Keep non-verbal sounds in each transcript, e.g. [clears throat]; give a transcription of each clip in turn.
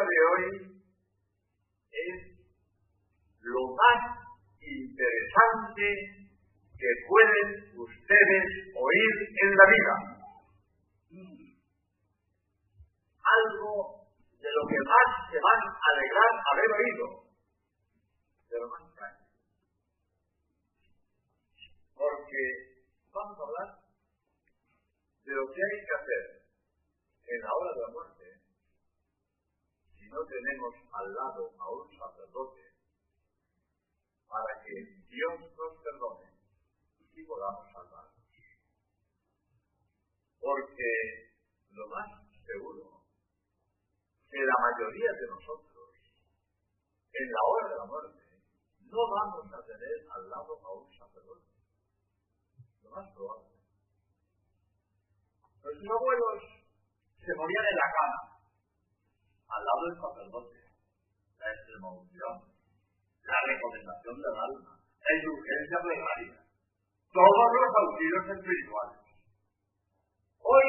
de hoy es lo más interesante que pueden ustedes oír en la vida. Algo de lo que más se van a alegrar haber oído, de lo más extraño. Porque vamos a hablar de lo que hay que hacer en la hora de la muerte no tenemos al lado a un sacerdote para que Dios nos perdone y podamos salvarnos. Porque lo más seguro que la mayoría de nosotros, en la hora de la muerte, no vamos a tener al lado a un sacerdote. Lo más probable. Nuestros abuelos se morían en la cama, al lado del sacerdote, la extremaunción, la recomendación del alma, la indulgencia plenaria, todos los auxilios espirituales. Hoy,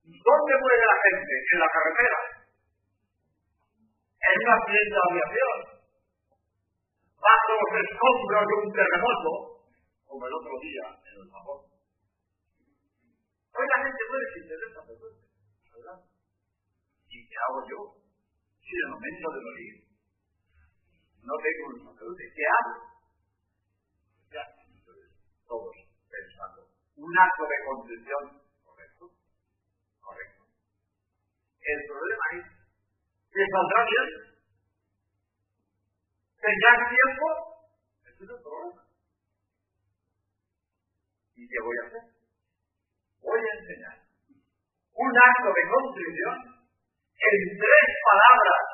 ¿dónde muere la gente? En la carretera, en una accidente de aviación, bajo los escombros de un terremoto, como el otro día en el Japón. Hoy la gente muere sin tener sacerdote. ¿Y qué hago yo? Si en el momento de morir no tengo un sacerdote, ¿qué hago? Ya, todos pensando. Un acto de contrición, correcto, correcto. El problema es que saldrá bien. ¿Tendrás tiempo? Ese es el problema. ¿Y qué voy a hacer? Voy a enseñar un acto de contrición en tres palabras,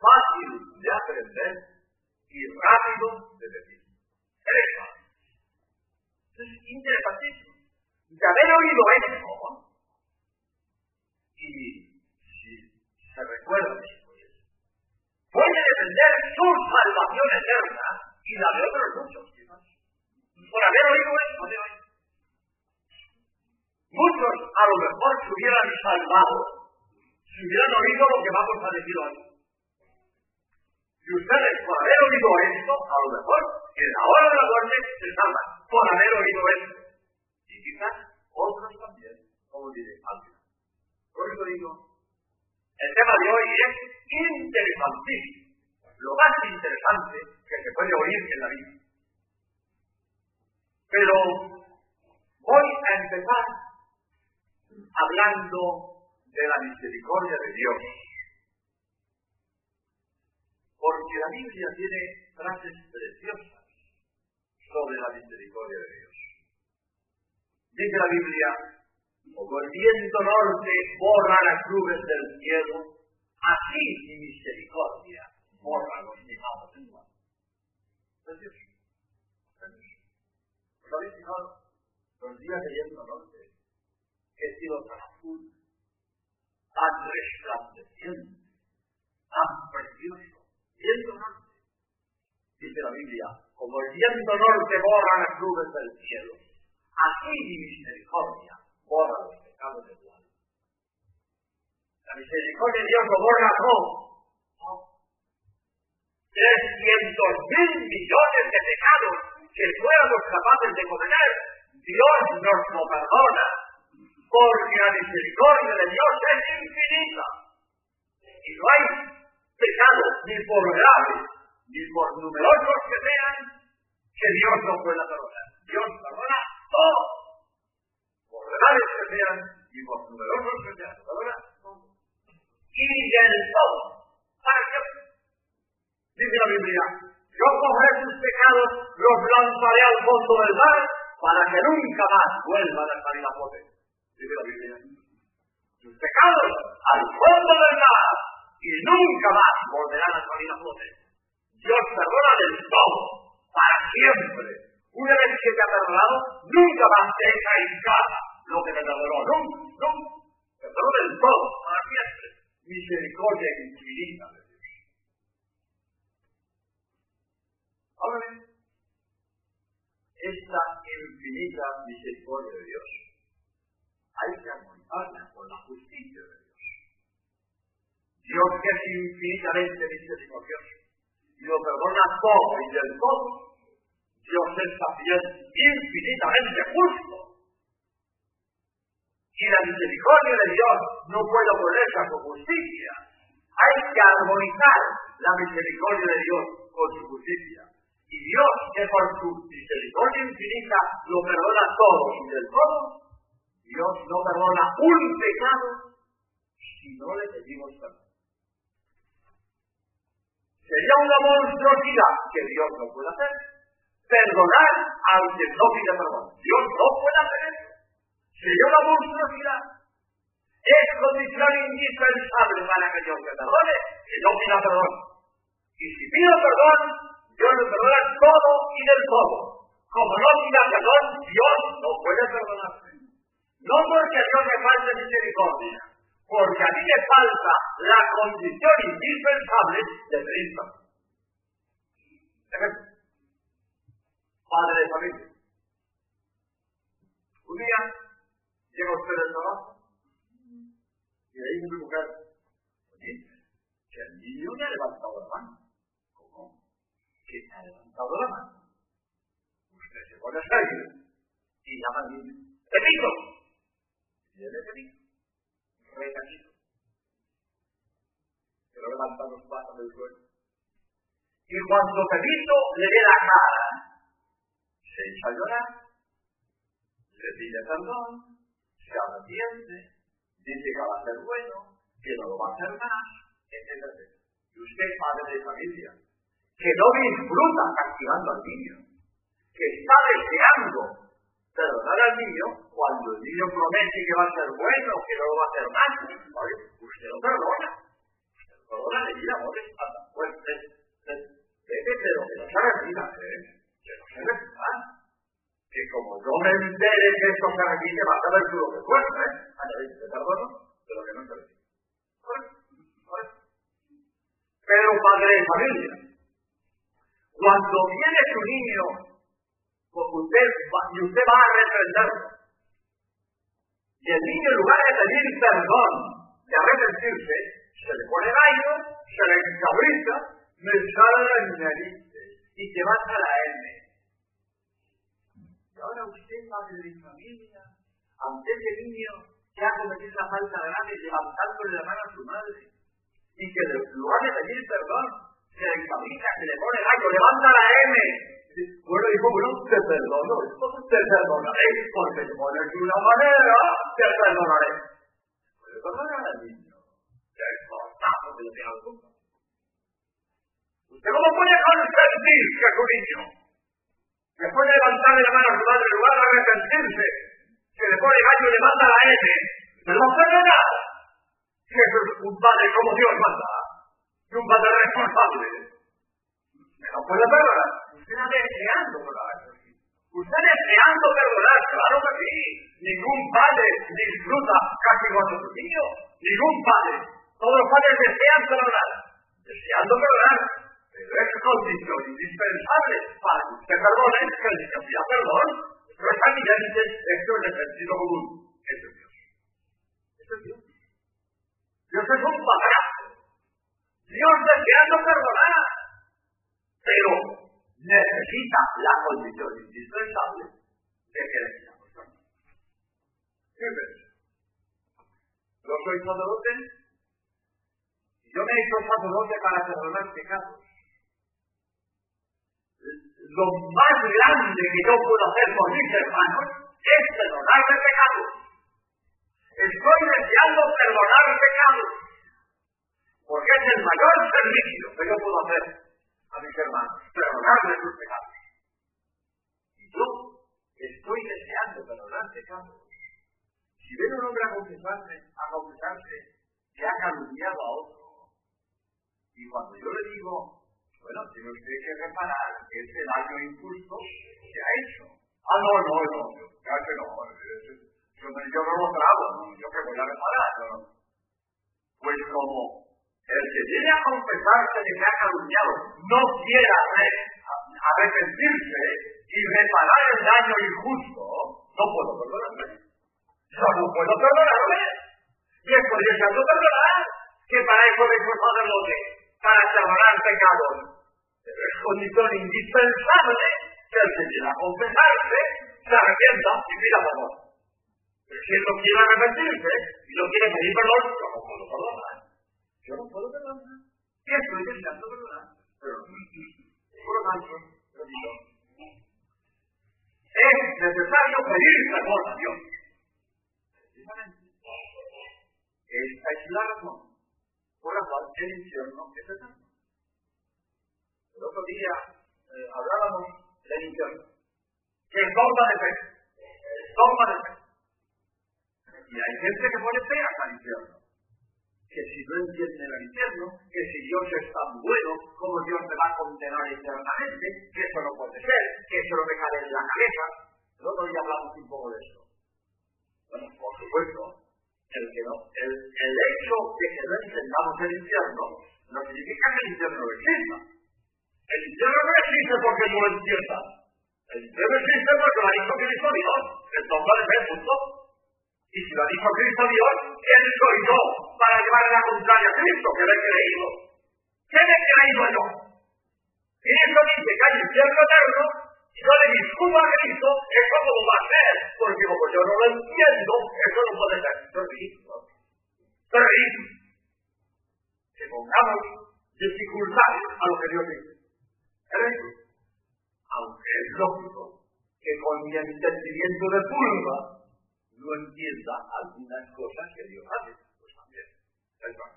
fácil de aprender y rápido de decir. Tres palabras. Es interesantísimo. De haber oído esto, y si se recuerda puede defender su salvación eterna y la de otros muchos, quizás, por haber oído esto de hoy. Muchos a lo mejor se hubieran salvado si hubieran oído lo que vamos a decir hoy. Y ustedes, por haber oído esto, a lo mejor en la hora de la muerte se salvan por haber oído esto. Y quizás otros también, como diré al final. Por eso digo, el tema de hoy es interesantísimo, lo más interesante que se puede oír en la vida. Pero voy a empezar hablando de la misericordia de Dios. Porque la Biblia tiene frases preciosas sobre la misericordia de Dios. Dice la Biblia, como el viento norte borra las nubes del cielo, así mi misericordia borra los pecados del mundo. Precioso. Precioso. ¿Lo habéis fijado? Los días de viento norte que tan azul, tan resplandeciente, tan precioso, viento norte. Dice la Biblia, como el viento norte borra las nubes del cielo, así mi misericordia borra los pecados del mundo. La misericordia de Dios lo borra todo. Trescientos mil millones de pecados que fuéramos capaces de cometer, Dios nos lo perdona porque la misericordia de Dios es infinita. Y no hay pecado, ni por graves, ni por numerosos que sean, que Dios no pueda perdonar. Dios perdona todo. Por graves que sean, y por numerosos que sean, perdona todo. Y del todo. ¿Para qué? Dice la Biblia, yo cogeré sus pecados, los lanzaré al fondo del mar, para que nunca más vuelvan a salir a poder dice la Biblia. Sus pecados al fondo del mar y nunca más volverán a salir a flote. Dios perdona del todo, para siempre. Una vez que te ha perdonado, nunca más te deja en casa lo que te perdonó. Nunca, nunca. Perdonó del todo, para siempre. Misericordia infinita de Dios. Ahora esta infinita misericordia de Dios hay que armonizarla con la justicia de Dios. Dios que es infinitamente misericordioso y lo perdona todo y del todo, Dios es también infinitamente justo. Y la misericordia de Dios no puede oponerse su justicia. Hay que armonizar la misericordia de Dios con su justicia. Y Dios, que por su misericordia infinita lo perdona todo y del todo, Dios no perdona un pecado si no le pedimos perdón. Sería una monstruosidad que Dios no puede hacer. Perdonar al que no pide perdón. Dios no puede hacer eso. Sería una monstruosidad. Es condición indispensable para que Dios me perdone que no pida perdón. Y si pido perdón, Dios me perdona todo y del todo. Como no pida perdón, Dios no puede perdonarme. No porque Dios me falte misericordia, porque a mí me falta la condición indispensable de Cristo. Padre de familia. Un día llega usted del trabajo y ahí una mujer, oye, que el niño me ha levantado la mano. ¿Cómo? Que ha levantado la mano. Usted se pone a salir y llama al niño. Y él le repito recatito. Pero levanta los pasos del suelo. Y cuando Pepito le ve la cara, se echa a llorar, le pide perdón, se arrepiente, dice que va a ser bueno, que no lo va a hacer más, etc. Y usted, padre de familia, que no disfruta castigando al niño, que está deseando perdonar al niño cuando el niño promete que va a ser bueno, que no lo va a hacer mal. Usted lo perdona. Usted lo perdona de vida, no Pues, pero que no se arrepienta, ¿eh? Que no se arrepienta. Que como yo me entere que esto se arrepiente, va a saber tú lo que cuesta. A te perdono, pero que no se arrepienta. Pero padre de familia, cuando viene su niño usted, y usted va a reprenderlo. Y el niño, en lugar de pedir perdón, de arrepentirse, se le pone daño, se le encabrita, me sale la narices y te vas a la M. Y ahora usted, padre de familia, ante ese niño que ha cometido una falta grave, levantándole la mano a su madre, y que en lugar de pedir perdón, se le encabrita, se le pone daño, levanta la M, bueno, dijo, bueno, te perdono, te perdonaré, porque te pones de una manera, te perdonaré. Puede perdonar al niño, que es forzado que le tenga culpa. ¿Usted cómo puede consentir que su niño, que puede levantarle la mano a su madre en lugar de arrepentirse, que le pone gallo y le manda la M, me lo perdona? Que es un padre como Dios manda, y un padre responsable. Me lo puede perdonar. Usted está deseando perdonar. Usted deseando perdonar, claro que sí. Ningún padre disfruta casi con su niño. Ningún padre. Todos los padres desean perdonar. Deseando perdonar. Pero es condición indispensable para que usted perdone que el niño pida perdón. Pero es evidente esto en el sentido común. Eso es Dios. Eso es Dios. Dios es un padrazo. Dios deseando perdonar. Pero necesita la condición indispensable de que le pidamos perdón. ¿Qué ves? Yo soy sacerdote y yo me he hecho sacerdote para perdonar pecados. Lo más grande que yo puedo hacer por mis hermanos es perdonarme pecados. Estoy deseando perdonar pecados. Porque es el mayor servicio que yo puedo hacer a mis hermanos, perdonarles sus pecados. Y yo estoy deseando perdonar pecados. Si viene un hombre a confesarse, a confesarse que ha calumniado a otro, y cuando yo le digo, bueno, tiene usted que reparar ese daño injusto que ha hecho. Ah, no, no, no, ya que no, yo, yo no lo trago, yo que voy a reparar. No. Pues como el que viene a confesarse de que ha caducado no quiera arrepentirse y reparar el daño injusto, no puedo perdonarme. Yo no puedo perdonarme. Y es por eso no perdonar que para eso me fue sacerdote, para salvar pecados. Pero es condición indispensable que el que viene a confesarse se arrepienta y pida perdón. Pero si él no quiere arrepentirse y no quiere pedir perdón, yo no puedo perdonar. Yo no puedo perdonar. ¿Qué estoy deseando perdonar? Pero, por lo tanto, es necesario pedir perdón a Dios. Precisamente. Esta es la razón por la cual el infierno es eterno. El otro día eh, hablábamos del infierno, que es dogma de fe, dogma de fe. Y hay gente que pone pegas al infierno, que si no entiende el infierno, que si Dios es tan bueno, como Dios me va a condenar eternamente, que eso no puede ser, que eso no me cae en la cabeza. El otro hablamos un poco de eso. Bueno, por supuesto, el, que no, el, el hecho de que no entendamos el infierno no significa que el infierno no exista. El infierno no existe porque no lo entienda. El infierno existe porque lo ha dicho Cristo Dios. Entonces es el punto. Y si lo dicho Cristo Dios, ¿quién soy yo para llevar la contraria a Cristo que le he creído? ¿Quién he creído yo? Cristo dice que hay infierno eterno y yo le discuto a Cristo, eso no va a ser, porque como yo no lo entiendo, eso no puede ser. Eso es ridículo. Que pongamos dificultades a lo que Dios dice. Es ridículo. Aunque es lógico que con mi entendimiento de pulva no entienda algunas cosas que Dios hace. Pues también, es verdad.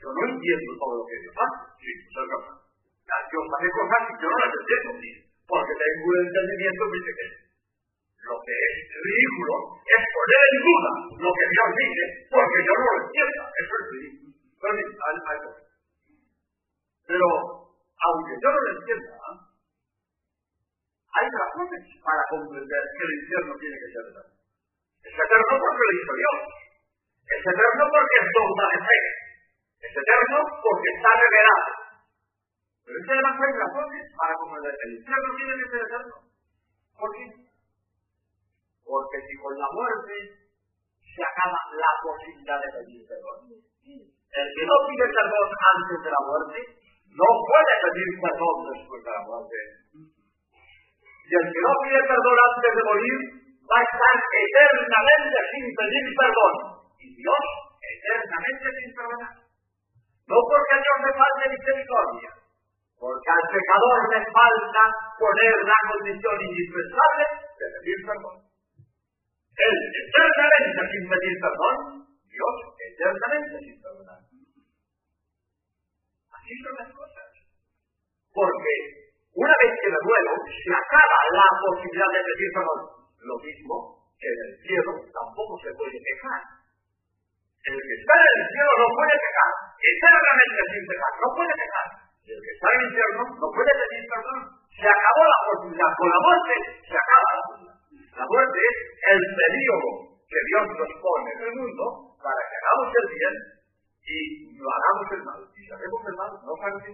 Yo no entiendo todo lo que Dios hace. Sí, pues es verdad. Dios hace cosas que yo no las entiendo. Sí porque tengo un entendimiento muy pequeño. Lo que es ridículo es poner en duda lo que Dios dice, porque yo no lo entiendo. Eso es ridículo. Pero, aunque yo no lo entienda, hay razones para comprender que el infierno tiene que ser eterno. Es eterno porque lo hizo Dios. Es eterno porque es dogma de fe. Es eterno porque está revelado. Pero es además hay razones para comprender el infierno tiene que ser eterno. ¿Por qué? Porque si con la muerte se acaba la posibilidad de pedir perdón. El que no pide perdón antes de la muerte no puede pedir perdón después de la muerte. Y el que no pide perdón antes de morir va a estar eternamente sin pedir perdón. Y Dios eternamente sin perdonar. No porque a Dios le falte misericordia, porque al pecador le falta poner la condición indispensable de pedir perdón. Él eternamente sin pedir perdón, Dios eternamente sin perdonar. Así son las cosas. Porque una vez que me muero, se acaba la posibilidad de pedir perdón. Lo mismo que en el cielo tampoco se puede quejar. El que está en el cielo no puede quejar, eternamente sin pecar, no puede quejar el que está en el infierno no puede pedir perdón. Se acabó la oportunidad. Con la muerte se acaba la oportunidad. La muerte es el periodo que Dios nos pone en el mundo para que hagamos el bien y no hagamos el mal. Y si hacemos el mal, no sabemos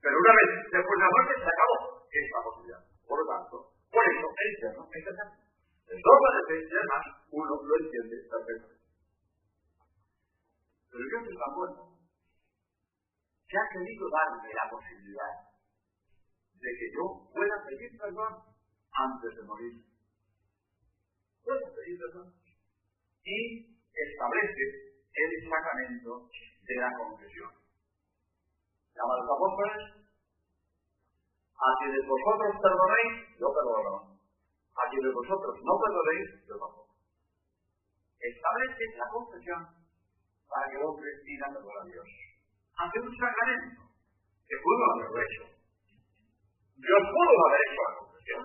Pero una vez después de la muerte se acabó esta oportunidad. Por lo tanto, por eso el infierno es eterno. El dogma de fe, además, uno lo entiende perfectamente. Pero Dios está muerto se ha querido darme la posibilidad de que yo pueda pedir perdón antes de morir. Puedo pedir perdón. Y establece el sacramento de la confesión. Llama a los apóstoles, a quienes vosotros perdonéis, yo perdono. A quienes vosotros no perdonéis, yo tampoco. Establece la confesión para que vos pidan perdón a Dios hacer un sacramento, que pudo haberlo hecho. Yo pudo haber hecho la confesión.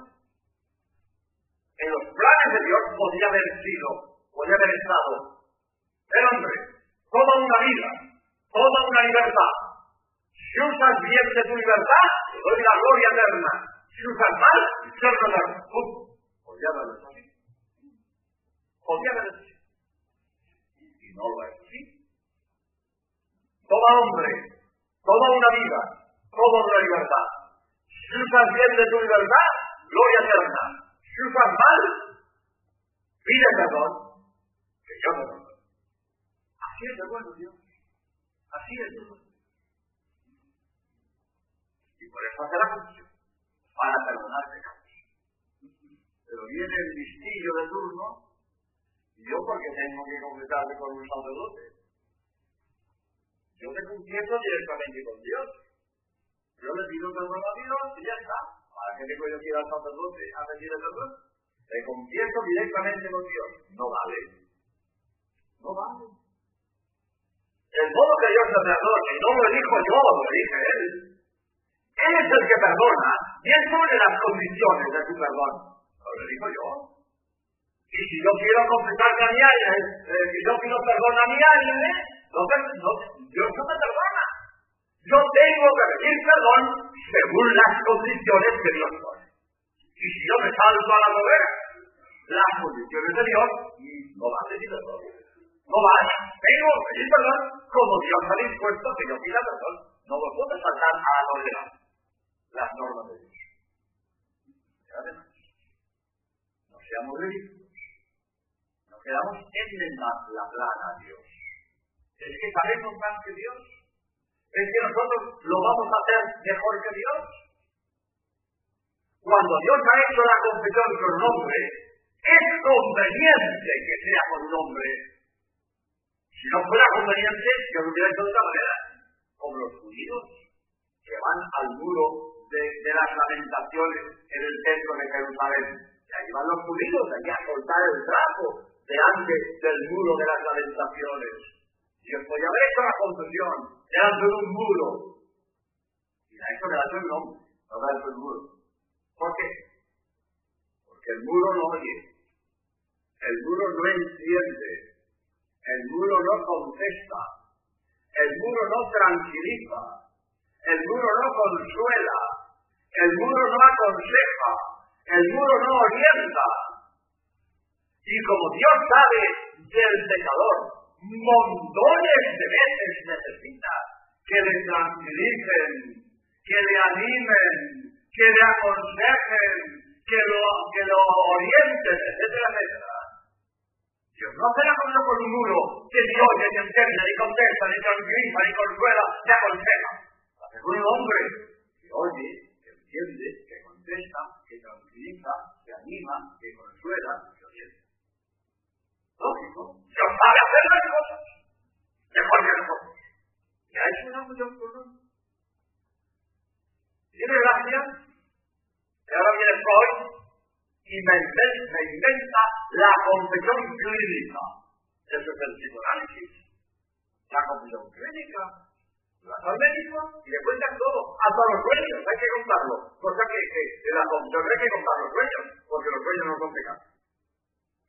En los planes de Dios podría haber sido, podría haber estado, el hombre, toda una vida, toda una libertad. Si usas bien de tu libertad, doy la gloria eterna. Si usas mal, haberlo hecho así. Hecho así. Y no lo hecho así todo hombre, toda una vida, toda una libertad. Si usas bien de tu libertad, gloria eterna. Si usas mal, pide perdón, que yo. Así es de bueno Dios. Así es de bueno. Por eso hace la confesión, para perdonar pecados. Pero viene el listillo de turno, y yo porque tengo que confesarme con un sacerdote. Yo me confieso directamente con Dios. Yo le pido perdón a Dios y ya está. ¿Para qué tengo yo que ir al sacerdote a pedir el perdón? Me confieso directamente con Dios. No vale. No vale. El modo que Dios te perdone, no lo elijo yo, lo elige Él. Él es el que perdona y Él pone las condiciones de tu perdón. Lo elijo yo. Y si yo quiero confesarme a mi área, eh, si yo pido perdón a mi área, eh, no, no, Dios no me perdona. Yo tengo que pedir perdón según las condiciones que Dios pone. Y si yo me salto a la novela, las condiciones de Dios, no va a pedir perdón. No vale. Tengo que pedir perdón como Dios ha dispuesto que yo pida perdón. No lo puedo saltar a la novela. Las normas de Dios. Además, no seamos ridículos. Nos quedamos en la plana a Dios. Es que sabemos más que Dios. Es que nosotros lo vamos a hacer mejor que Dios. Cuando Dios ha hecho la confesión con nombre, es conveniente que sea con nombre. Si no fuera conveniente, yo lo hubiera hecho de otra manera. Como los judíos que van al muro de, las lamentaciones en el centro de Jerusalén. Y ahí van los judíos, allí a soltar el trapo delante del muro de las lamentaciones. Dios podía haber hecho la confesión delante de un muro. Y la hecho delante del nombre, no delante del muro. ¿Por qué? Porque el muro no oye. El muro no entiende. El muro no contesta. El muro no tranquiliza. El muro no consuela. El muro no aconseja. El muro no orienta. Y como Dios sabe del pecador, montones de veces necesita que le tranquilicen, que le animen, que le aconsejen, que lo, que lo orienten, etcétera, etcétera. Dios no la cosa con un muro que ni oye, ni entiende, ni contesta, ni tranquiliza, ni consuela, ni aconseja. Hace un hombre que oye, entiende, que contesta, que tranquiliza, que anima, que consuela, que orienta. Lógico. Dios sabe hacer las cosas mejor que nosotros. Y ha hecho una mucho por Tiene gracia. Y ahora viene Freud y me inventa, me inventa la confesión clínica. Eso es el psicoanálisis. La confesión clínica. La al médico y le cuentan todo, hasta los sueños, hay que contarlo. Cosa que, en la confesión hay que contar los sueños, porque los sueños no son pecados.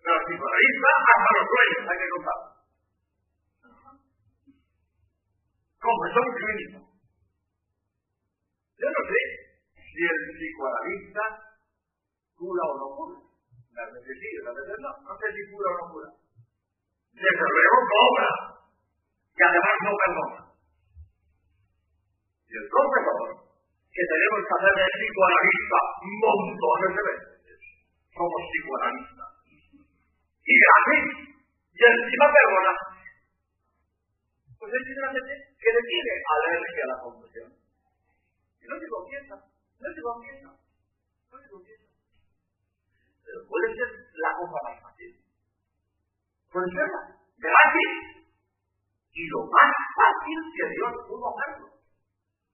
Pero si está, hasta los sueños hay que contar. Confesión clínica. Yo no sé si el psicoanalista cura o no cura. A veces sí, a veces no. No sé si cura o no cura. Desde luego cobra. Y además no perdona. Y el profesor, que tenemos que hacer de psicoanalista montones de veces. Somos psicoanalistas y gratis, y encima perdona. Pues es simplemente que le tiene alergia a la confusión. Y no se confiesa, no se confiesa, no se confiesa. Puede ser la cosa más fácil. Puede ser. Y lo más fácil que Dios pudo hacerlo.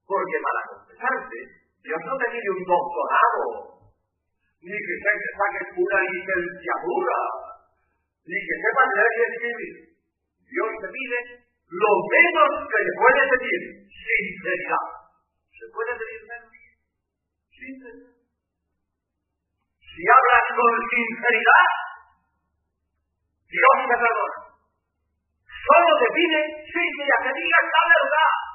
Porque para confesarse, Dios no te pide un doctorado, ni que se saque una licenciatura, ni que sepa leer y escribir. Dios te pide lo menos que le puede pedir, sinceridad. ¿Se puede pedir menos? Sinceridad. Si hablas con sinceridad, Dios te perdona. Solo te pide sinceridad, que digas la verdad,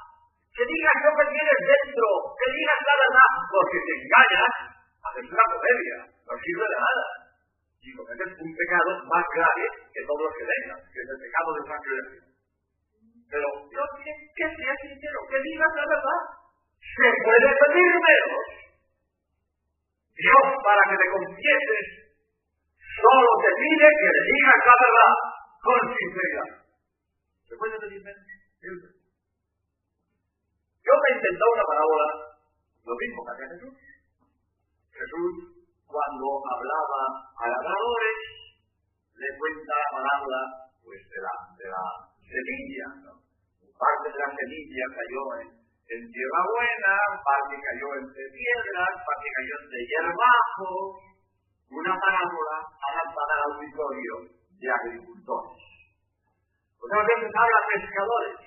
que digas lo que tienes dentro, que digas la verdad, porque te engañas, haces una comedia, no sirve de nada y cometes un pecado más grave que todos los que vengan, que es el pecado de transgresión. Pero Dios quiere que seas sincero, que digas la verdad. Se puede pedir menos. Dios, para que te confieses, solo te pide que le digas la verdad con sinceridad. ¿Se puede pedir menos? Yo me he inventado una parábola Lo mismo que hacía Jesús. Jesús, cuando hablaba a labradores, le cuenta la palabra pues, de, la, de la semilla. ¿no? Parte de la semilla cayó en, tierra buena, parte cayó entre piedras, parte cayó entre hierbajo. Una parábola adaptada al auditorio de agricultores. A veces habla pescadores.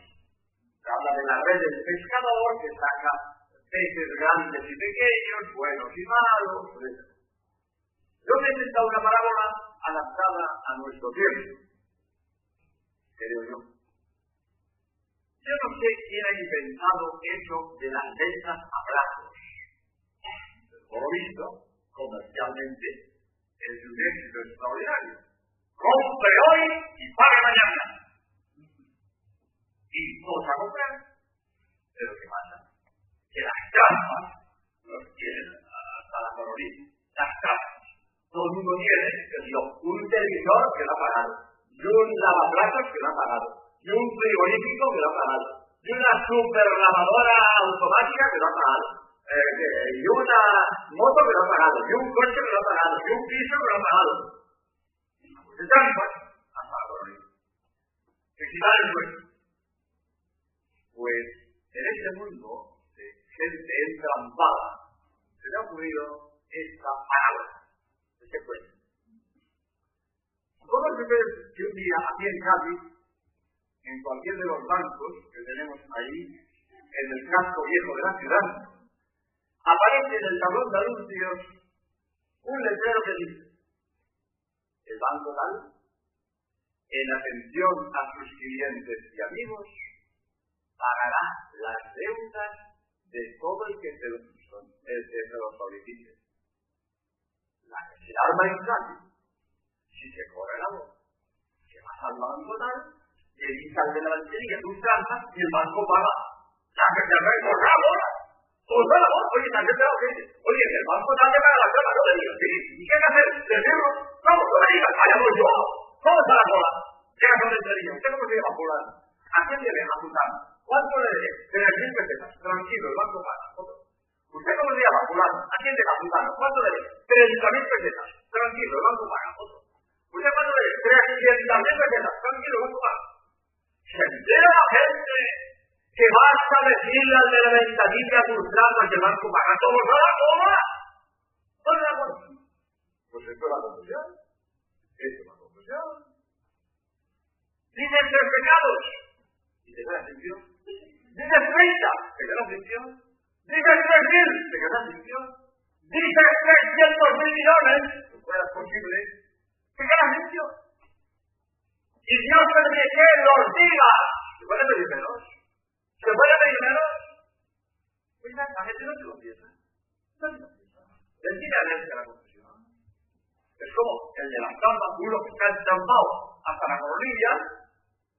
Habla de la red del pescador que saca peces grandes y pequeños, buenos y malos, etc. Yo una parábola adaptada a nuestro tiempo, creo yo. Yo no sé quién ha inventado eso de las ventas a brazos. Por lo visto, comercialmente, es un éxito extraordinario. Compre hoy y pague mañana. Y cosa a comprar. Pero ¿qué pasa? Que las trampas los quieren hasta la coloría. Las trampas. Todo el mundo tiene, yo, un televisor que lo ha pagado, y un lavaplatos que lo ha pagado, y un frigorífico que lo ha pagado, y una super lavadora automática que lo ha pagado, eh, y una moto que lo ha pagado, y un coche que lo ha pagado, y un piso que lo ha pagado. De trampas hasta la coloría. Que si el pues en este mundo de gente entrampada se le ha ocurrido esta palabra, este cuento. Todos ustedes que un día aquí en Cádiz, en cualquier de los bancos que tenemos ahí, en el casco viejo de la ciudad, aparece en el tablón de anuncios un letrero que dice, el banco tal, en atención a sus clientes y amigos, pagará las deudas de todo el que se el que se lo solicite. La que se arma en cambio, si se corre la voz, que vas al banco tal, le dice al de la banquería tus trampas y el banco paga. La que se arma por la voz, por la voz, oye, también te lo que oye, el banco tal te paga la trampa, no le digo, sí, ¿y qué hay que hacer? Decirlo, vamos, no me digas, vaya, voy yo, ¿cómo está la cola? Llega con el ¿usted cómo se llama fulano? ¿A quién le deja su trampa? ¿Cuánto le debe? Tres mil pesetas. Tranquilo, el banco paga. ¿Usted cómo le llama, fulano? A fulano. ¿Cuánto le debe? Treinta mil pesetas. Tranquilo, el banco paga. ¿Usted cuánto le debe? Trescientas mil pesetas. Tranquilo, el banco paga. Se entera la gente que basta decirle al de la ventanilla trampas que el banco paga. ¿Cómo no la toma? ¿Dónde la toma? Pues esto es la conclusión. Esto es la conclusión. Dicen tres pecados. Y te da la Dice 30, te quedas limpio. Dice 3.000, te quedas limpio. Dice 300 mil millones, si fuera posible, te quedas limpio. Y Dios permite que los diga. ¿Se puede pedir menos? ¿Se puede pedir menos? Pues la gente no se lo piensa. No se lo piensa. Sencillamente la confesión. Es como el de las trampas, uno que está estampado hasta la coronilla.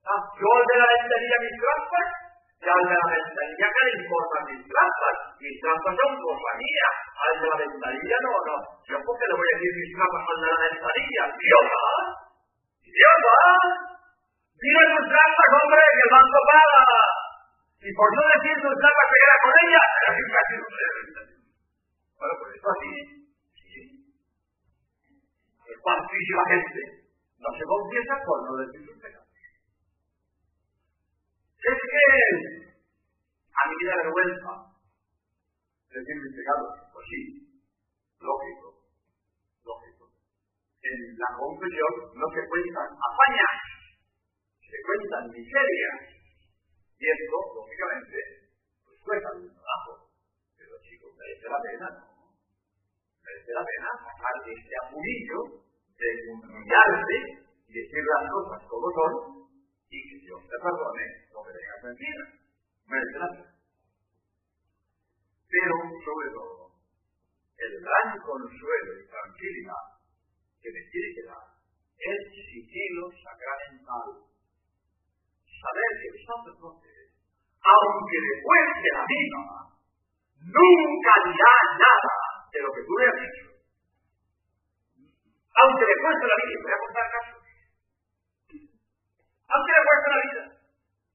Ah, yo de la lentería mis trampas ya al de la ventanilla que le importan mis trampas. Mis trampas son cosa mía. Al de la ventanilla no, no. Yo por qué le voy a decir mis trampas al de la ventanilla. ¡Idiota! ¡Idiota! Dile tus trampas, hombre, que el banco paga. Y por no decir tus trampas se queda con ella, así casi no Bueno, pues esto así. Sí. Es cuantísima gente no se confiesa por no decir sus pecados. Es que a mí me da vergüenza decir mis pecados. Pues sí, lógico, lógico. En la confesión no se cuentan hazañas, se cuentan miserias. Y esto, lógicamente, pues cuesta un trabajo. Pero chicos, merece la pena, ¿no? Merece la pena sacar este apulillo de humillarse y decir las cosas como son y que Dios te perdone lo que tengas. Merece la pena. Pero, sobre todo, el gran consuelo y tranquilidad que me tiene que dar es sigilo sacramental. Saber que el sacerdote, aunque le cueste la vida, nunca dirá nada de lo que tú le has dicho. Aunque le cueste la vida, voy a contar casos aunque le cuesta la vida.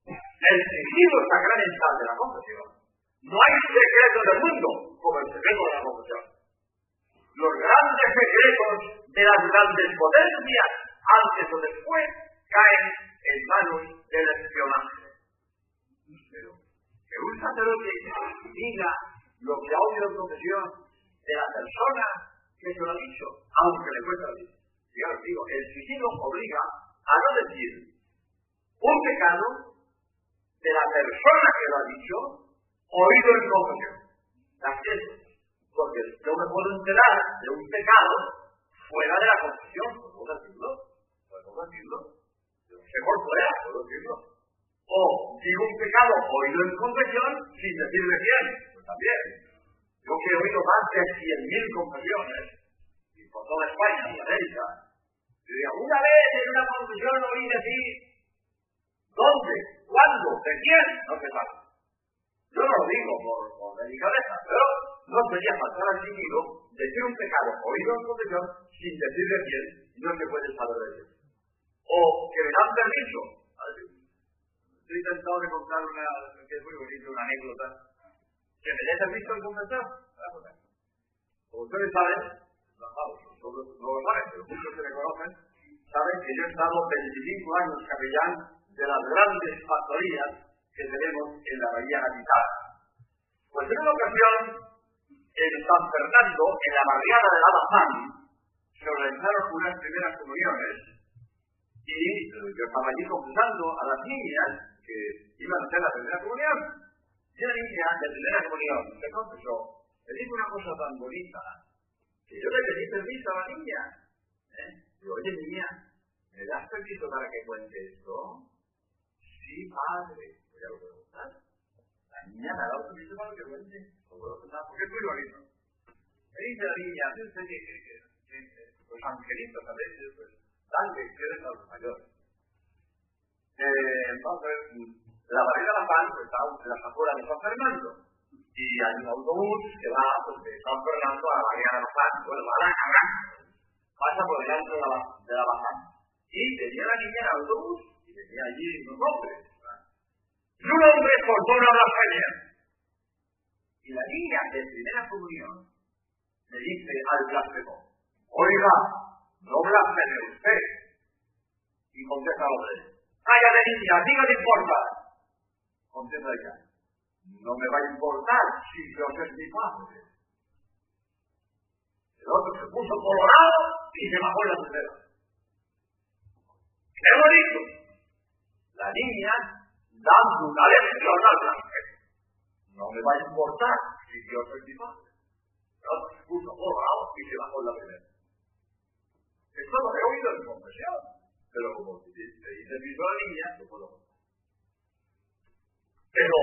El sigilo sacramental de la confesión. No hay secreto del mundo como el secreto de la confesión. Los grandes secretos de las grandes potencias, antes o después, caen en manos del espionaje. Pero que un sacerdote diga lo que ha oído en confesión de la persona que se lo ha dicho, aunque le cuesta la vida. Ya os digo, el suicidio obliga a no decir un pecado de la persona que lo ha dicho, oído en confesión. Porque yo me puedo enterar de un pecado fuera de la confesión, puedo decirlo, puedo decirlo, yo fuera, puedo decirlo. O digo un pecado oído en confesión sin decirle quién, pues también. Yo que he oído más de 100.000 confesiones, y por toda España y América, y una vez en una confesión oí decir, ¿dónde? ¿Cuándo? ¿De quién? No se sabe. Yo no lo digo por, por delicadeza, pero no sería faltar al de decir un pecado oído en confesión sin decirle quién, y no se puede saber de Dios. O que me dan permiso. Estoy intentando de contar una, que es muy bonita, una anécdota, que me dé permiso en confesar. Como ustedes saben, no, no lo saben, pero muchos que me conocen, saben que yo he estado 25 años capellán de las grandes factorías que tenemos en la Bahía Capital. Pues en una ocasión, en San Fernando, en la barriada de Alabama, se organizaron unas primeras comuniones y yo estaba allí confesando a las niñas que iban a hacer la primera comunión. Y la niña de primera comunión se confesó, me dijo una cosa tan bonita, que yo le pedí permiso a la niña. ¿eh? Oye niña, ¿me das permiso para que cuente esto? Sí, padre ya lo puedo contar. La niña me ha dado permiso para que cuente. Lo puedo contar porque es muy bonito. Me dice la niña, hace usted que, que, pues angelitos a veces, pues dan lecciones a los mayores. Eh, entonces, la barriga de la Paz pues, está en las afueras de San Fernando. Y hay un autobús que va pues, de San Fernando a la barriga de la Paz. Bueno, va a la cara. Pasa por delante de la, de la bajada. Y tenía la niña en autobús allí hombres y un hombre cortó una blasfemia. Y la niña de primera comunión le dice al blasfemo, oiga, no blasfeme usted. Y contesta el hombre, cállate niña, diga no importa. Contesta ella, no me va a importar si Dios es mi padre. El otro se puso colorado y se bajó la primera. ¡Qué bonito! La niña dando una lección al blasfemo. No me va a importar si Dios es mi padre. Se puso colorado y se en la primera. Esto lo he oído en confesión, pero como se dice mi la niña, lo puedo contar. Pero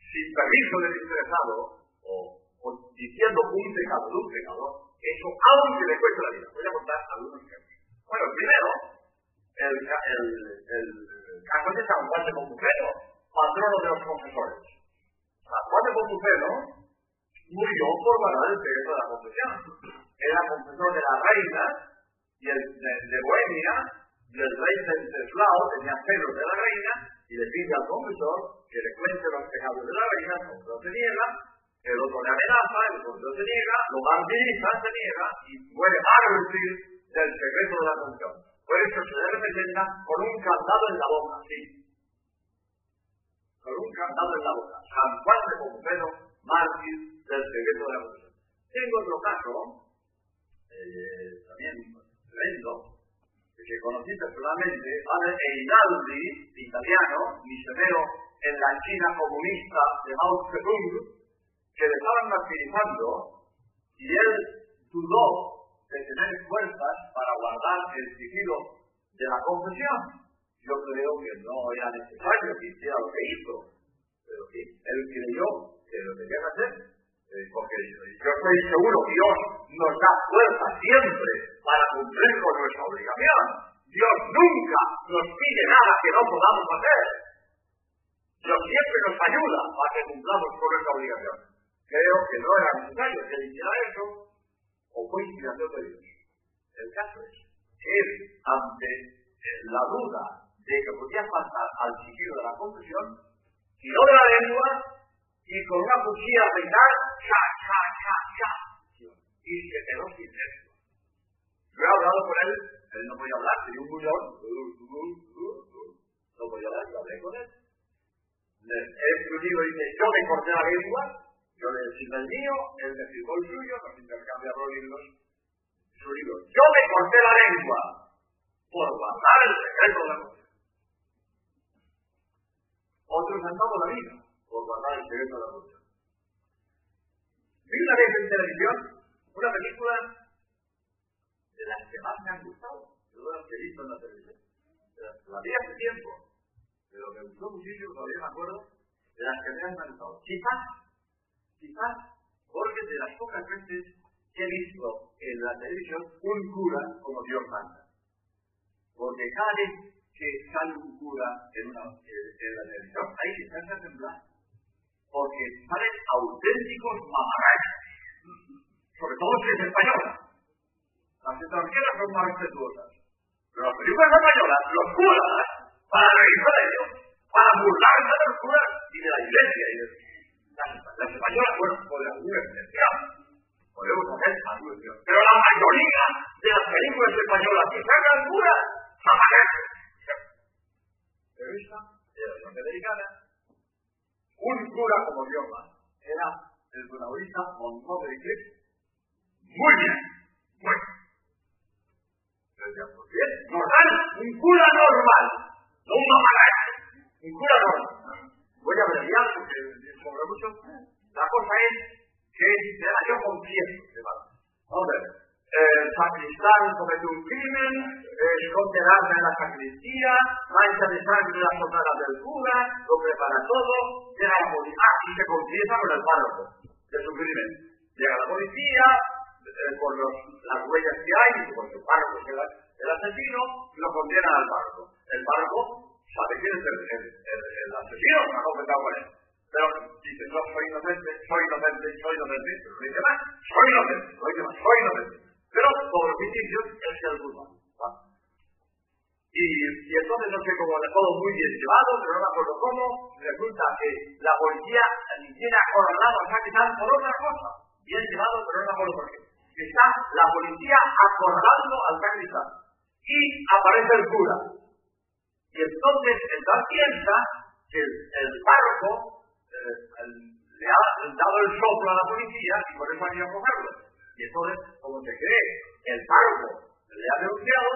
sin permiso del interesado, o, o diciendo un pecado de un pecador, eso aunque le cueste la vida. Voy a contar algunos ejemplos. Bueno, primero, el, el, el caso de San Juan de Compufeno, patrono de los confesores. San Juan de Compufeno murió por ganar el secreto de la confesión. Era confesor de la reina y el, de, de Bohemia, y el rey Wenceslao tenía celos de la reina y le pide al confesor que le cuente los pecados de la reina, el confesor se niega, el otro le amenaza, el confesor se niega, lo martiriza, se niega y muere mártir del secreto de la confesión. Por eso se le representa con un candado en la boca, sí. Con un candado en la boca. San Juan de Pompero, mártir del secreto de la confesión. Tengo otro caso, eh, también tremendo, que conocí personalmente, padre Einaldi, italiano, misionero en la China comunista de Mao Zedong, que le estaban martirizando y él dudó de tener fuerzas para guardar el sigilo de la confesión. Yo creo que no era necesario que hiciera lo que hizo, pero sí, él creyó que lo tenía que hacer, eh, porque yo estoy seguro que Dios nos da fuerza siempre para cumplir con nuestra obligación. Dios nunca nos pide nada que no podamos hacer. Dios siempre nos ayuda para que cumplamos con nuestra obligación. Creo que no era necesario que hiciera eso, o fue inspiración de Dios. El caso es que él, ante eh, la duda de que podía faltar al sigilo de la confesión, tiró de la lengua y con una cuchilla peinar, cha, cha, y se quedó sin esto. Yo he hablado con él, él no podía hablar, tenía un bullón, no podía hablar, yo hablé con él. Este libro dice, yo me corté la lengua, yo le decía el mío, él explicó el suyo, nos intercambiamos libros, su libro. Yo me corté la lengua por guardar el secreto de la cosa. Otros han dado la vida por guardar el secreto de la. Vi una vez en televisión una película de las que más me han gustado, de las he visto en la televisión. La vi hace tiempo, pero me gustó muchísimo, todavía me acuerdo, de las que me han gustado. Quizás, quizás, porque de las pocas veces que he visto en la televisión un cura como Dios manda. Porque cada vez que sale un cura en, una, en la televisión, hay que estarse a temblar. Porque salen auténticos mamarrachos. Sobre todo si es española. Las extranjeras son más respetuosas. Pero las películas españolas, los curas, para reírse de ellos, para burlarse de los curas y de la iglesia. Y de... las, las españolas, por alguna excepción, podemos hacer alguna excepción. Pero la mayoría de las películas españolas que sacan curas, mamarrachos. Pero esta, de la norteamericana, un cura como Dios era el protagonista Montgomery Cliff. Muy bien, muy bien. Normal, un cura normal, no un mamaracho, un cura normal. Voy a abreviar porque sobre mucho. La cosa es que yo confieso, ver, el sacristán comete un crimen, esconde el arma en la sacristía, mancha de sangre las jornadas del cura, lo prepara todo, llega la policía y se confiesa con el párroco de su crimen. Llega la policía, eh, con los, las huellas que hay, con su párroco que el asesino, lo condenan al párroco. El párroco quién es el, el, asesino, no ha confesado con él. Pero dice, no, soy inocente, soy inocente, soy inocente, pero lo dice más, soy inocente, lo dice más, soy inocente. Pero por indicios es el culpable. Y, entonces no sé cómo, todo muy bien llevado, pero no me acuerdo cómo, resulta que la policía tiene acorralado a Saquitán por otra cosa. Bien llevado, pero no me acuerdo por qué. Está la policía acorralando al sacristán. Y aparece el cura. Y entonces él da piensa que el, el eh, le ha dado el soplo a la policía y por eso han ido a cogerlo. Y entonces, como se cree, el párroco le ha denunciado,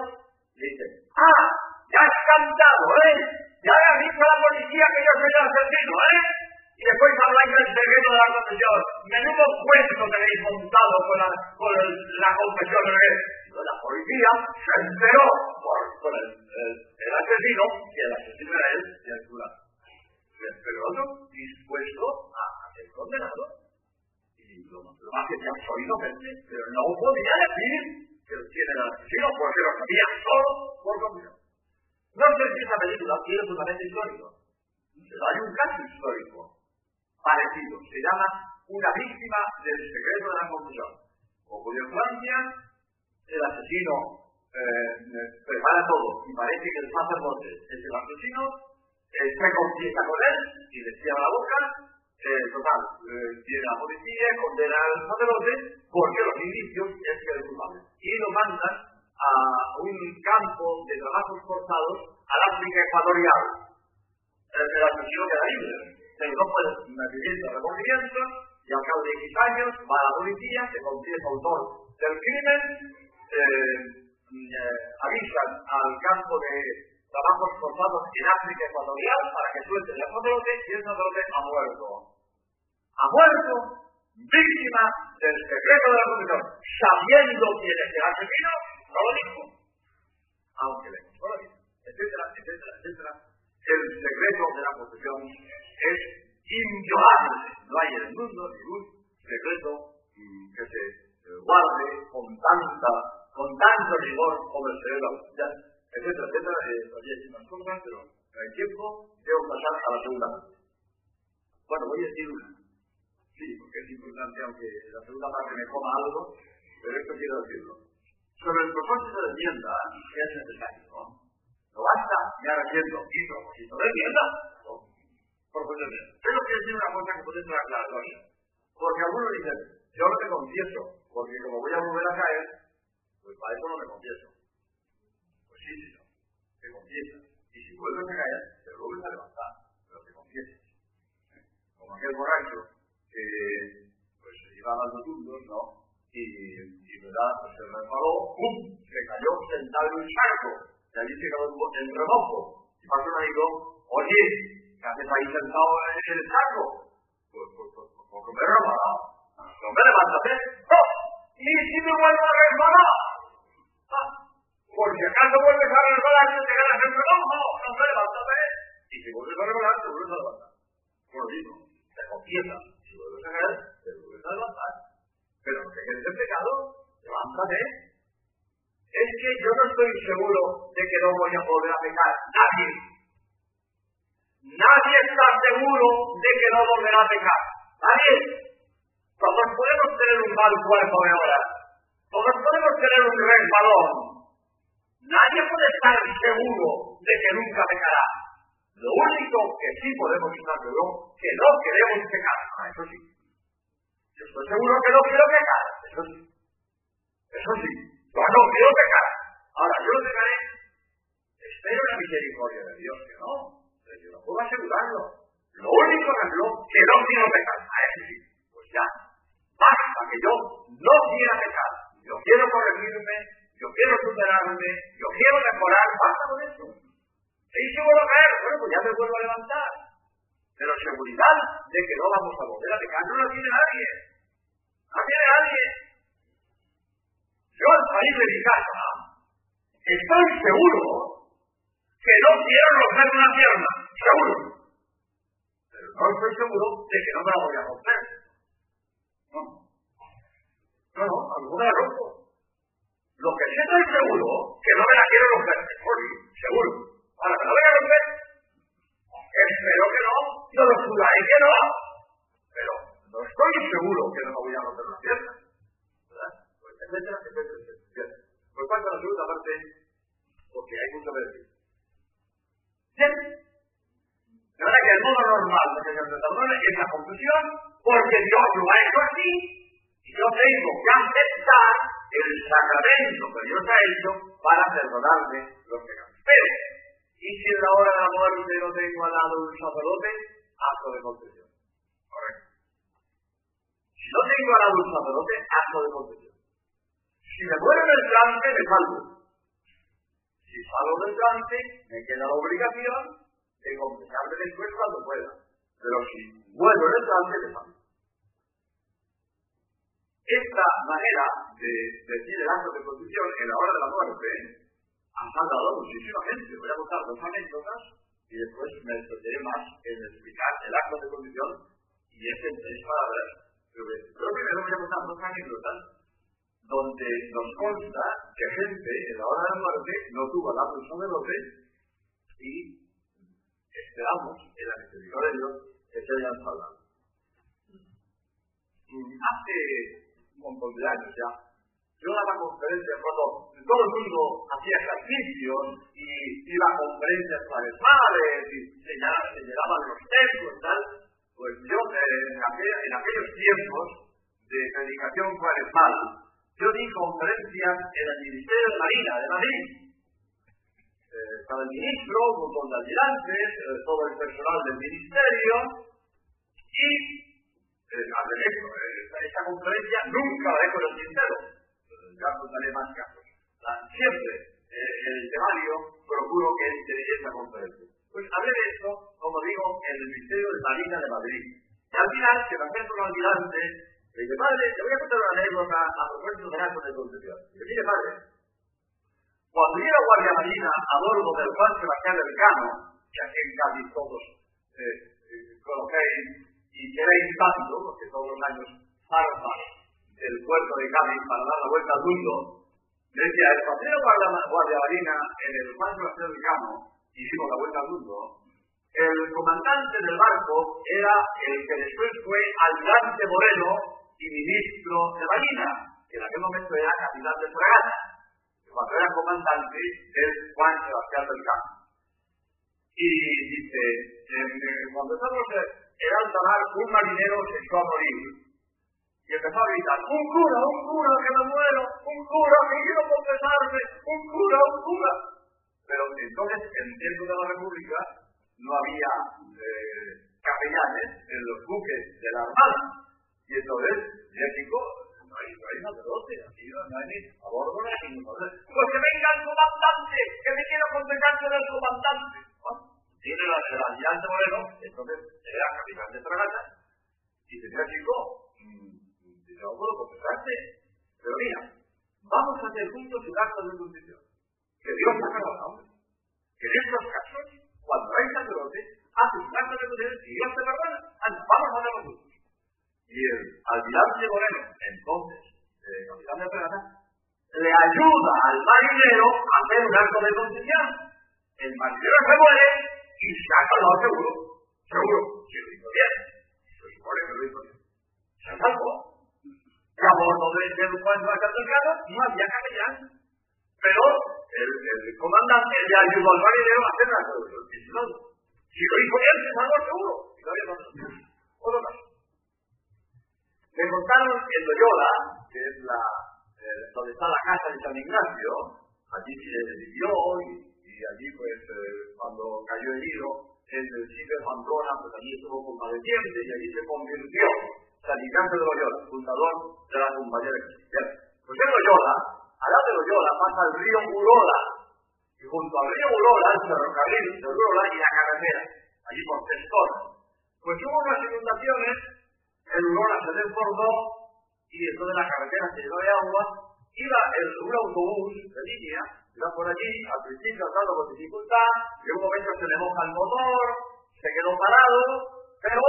dice, ah, ya has cantado, ¿eh? Ya le has dicho a la policía que yo soy el asesino, ¿eh? Y después habláis del secreto de la confesión. Menudo cuento tenéis montado con la, con la confesión de La policía se enteró por, por el, asesino, y el asesino era él, y el cura. Pero otro dispuesto a, ser condenado. Y lo, lo más que inocente, pero no podía decir que tiene el asesino porque lo sabía solo por confesión. No sé si esa película tiene fundamento histórico. Pero hay un caso histórico parecido. Se llama Una víctima del secreto de la confusión. Ocurrió en Francia, el asesino eh, prepara todo y parece que el sacerdote es el asesino, eh, se confiesa con él y le cierra la boca, eh, total, viene la policía, condena al sacerdote porque los indicios es que es culpable. Y lo mandan a un campo de trabajos forzados al África ecuatorial. El asesino queda libre no puede vivir de remordimiento y al cabo de X años va a la policía, se confiesa autor del crimen, eh, eh, avisan al campo de trabajos forzados en África Ecuatorial para que suelte el sacerdote y el sacerdote ha muerto. Ha muerto víctima del secreto de la confesión, sabiendo quién es el asesino, no lo dijo, aunque le costó la etcétera, etcétera, etcétera. El secreto de la confesión es inviolable. No hay en el mundo ningún secreto que se guarde con tanta, con tanto rigor como el de la etcétera, etcétera. Eh, todavía hay más cosas, pero no hay tiempo. Debo pasar a la segunda parte. Bueno, voy a decir una. Sí, porque es importante, aunque la segunda parte me coma algo, pero esto quiero decirlo. Sobre el propósito de enmienda, que es necesario, ¿no? No basta ya haciendo mi propósito de enmienda, por Pero quiero decir una cosa que puede ser aclaratoria. Porque algunos dicen, yo no te confieso, porque como voy a volver a caer, pues para eso no me confieso. Pues sí, señor, te confiesas. Y si vuelves a caer, te vuelves a levantar, pero te confiesas. Como aquel borracho que pues iba dando turnos, ¿no? Y, y verdad, pues se resbaló, ¡pum! se cayó sentado en un charco, y allí se quedó en remojo. Y pasó un amigo, oye, ¿qué haces ahí sentado en el pues, pues, pues porque me he resbalado. No me levántate. ¡Oh! ¿Y si me vuelvo a resbalar? Ah, por si acaso vuelves a resbalar, te ganas el remojo. No me levántate. Y si vuelves a resbalar, te vuelves a levantar. Por lo mismo, te confiesas. Si vuelves a caer, te vuelves a levantar. Pero que quieres el pecado, levántate. Es que yo no estoy seguro de que no voy a volver a pecar. Nadie. Nadie está seguro de que no volverá a pecar. Nadie. Todos podemos tener un mal cuerpo de ahora. Todos podemos tener un resbalón. Nadie puede estar seguro de que nunca pecará. Lo único que sí podemos estar seguro que no queremos pecar. Ah, eso sí. Yo estoy seguro que no quiero pecar. Eso sí. Eso sí. Yo no quiero pecar. Ahora, yo pecaré. Espero la misericordia de Dios, que no. Yo no puedo asegurarlo. Lo único que no, que no quiero pecar. A eso sí. Pues ya. Basta que yo no quiera pecar. Yo quiero corregirme. Yo quiero superarme. Yo quiero mejorar. Basta con eso. Y si vuelvo a caer, bueno, pues ya me vuelvo a levantar. Pero seguridad de que no vamos a volver a pecar no la tiene nadie. No tiene nadie. Yo al salir de mi casa estoy seguro que no quiero romper una pierna. Seguro. Pero no estoy seguro de que no me la voy a romper. No. No, no, a mejor la rompo. Lo que sí estoy seguro que no me la quiero romper. Seguro. Ahora, ¿me la voy a romper? Espero que no. Yo lo juraré que no. Pero no estoy seguro que no me voy a romper una pierna. ¿Verdad? Pues etcétera, etcétera, etcétera. Pues pasa la segunda parte, porque hay mucho que decir. Bien. La verdad que el modo normal de se perdone es la confusión, porque Dios lo ha hecho así, y yo tengo que aceptar el sacramento que Dios ha hecho para perdonarme los pecados. Pero, y si en la hora de la muerte no tengo al lado un sacerdote, acto de confesión. Correcto. Si no tengo al lado un sacerdote, acto de confesión. Si me muero en el trance, me salvo. Si salgo del trance, me queda la obligación de confesarme después cuando pueda. Pero si vuelvo en el trance, me salvo. Esta manera de decir el acto de confesión en la hora de la muerte han salvado muchísima gente. Voy a contar dos anécdotas y después me extenderé más en explicar el acto de confesión y es en tres palabras. Pero primero voy a contar dos anécdotas donde nos consta que gente en la hora de la muerte no tuvo la de sacerdote y esperamos en la misericordia de Dios que se hayan salvado. Hace un montón de años ya, yo daba conferencias cuando todo el mundo hacía ejercicios y iba a conferencias padres y señalaban los textos y tal, pues yo en, en aquellos tiempos de predicación cuaresmal, yo di conferencias en el Ministerio de Marina de Madrid. Eh, el ministro, un montón de ayudantes, eh, todo el personal del ministerio y eh, esa conferencia nunca la he con el tintero. Ya contaré más casos. siempre en el temario procuro que entre esa conferencia. Pues hablé de esto, como digo, en el Ministerio de Marina de Madrid. Y al final, que me acerco un ayudante le dice, padre, te voy a contar una anécdota a propósito del acto de concepción. Dice, mire, padre, cuando iba Guardia Marina a bordo del Juan Sebastián Cano, que aquí en Cádiz todos eh, eh, conocéis y queréis tanto, porque todos los años zarpa del puerto de Cádiz para dar la vuelta al mundo, decía, el paseo Guardia, Guardia Marina en el Juan Sebastián Cano, hicimos la vuelta al mundo, el comandante del barco era el que después fue almirante Moreno y ministro de Marina, que en aquel momento era capitán de fragata, cuando era comandante es Juan Sebastián del Campo. Y dice, cuando estamos en alta mar, un marinero se echó a morir. Y empezó a gritar, un cura, un cura, que me muero, un cura, que quiero confesarme, un cura, un cura. Pero entonces, en tiempo de la República, no había eh, capellanes en los buques de la Armada. Y entonces, México, Pues que venga el comandante, que me quiero confesar con el comandante. tiene la, el almirante Moreno, entonces era capitán de fragata. Y decía, chico, no puedo confesarte, pero mira, vamos a hacer juntos un acto de condición. Que Dios saca la hombre. Que en estos casos, cuando hay sacerdote, hace un acto de condición y Dios te perdona. Anda, vamos a hacerlo juntos. Y el almirante Moreno, entonces, eh, capitán de fragata, le ayuda al marinero a hacer un acto de condición. El marinero se muere y saca lo seguro. Seguro, si lo hizo bien. Se supone que lo hizo bien. Se salvó a bordo del cuando católico no había capellán. Pero el, el comandante le ayudó al marinero a hacer la solución. Si lo hizo bien, se salvó seguro. Si lo había Otro caso. Me contaron en Loyola, que es la, eh, donde está la casa de San Ignacio, allí se vivió y, y allí pues eh, cuando cayó herido, el sitio de Pamplona, pues allí estuvo convaleciente y allí se convirtió San Ignacio de Loyola, fundador de la compañía de cristianos. Pues en Loyola, al lado de Loyola, pasa el río Urola, y junto al río Urola, el ferrocarril de Urola y la carretera, allí por Testor. Pues hubo unas inundaciones, el Urola se desbordó, y entonces la carretera se llenó de agua, iba el, un autobús de línea, iba por allí, al principio andando con dificultad, y en un momento se le moja el motor, se quedó parado, pero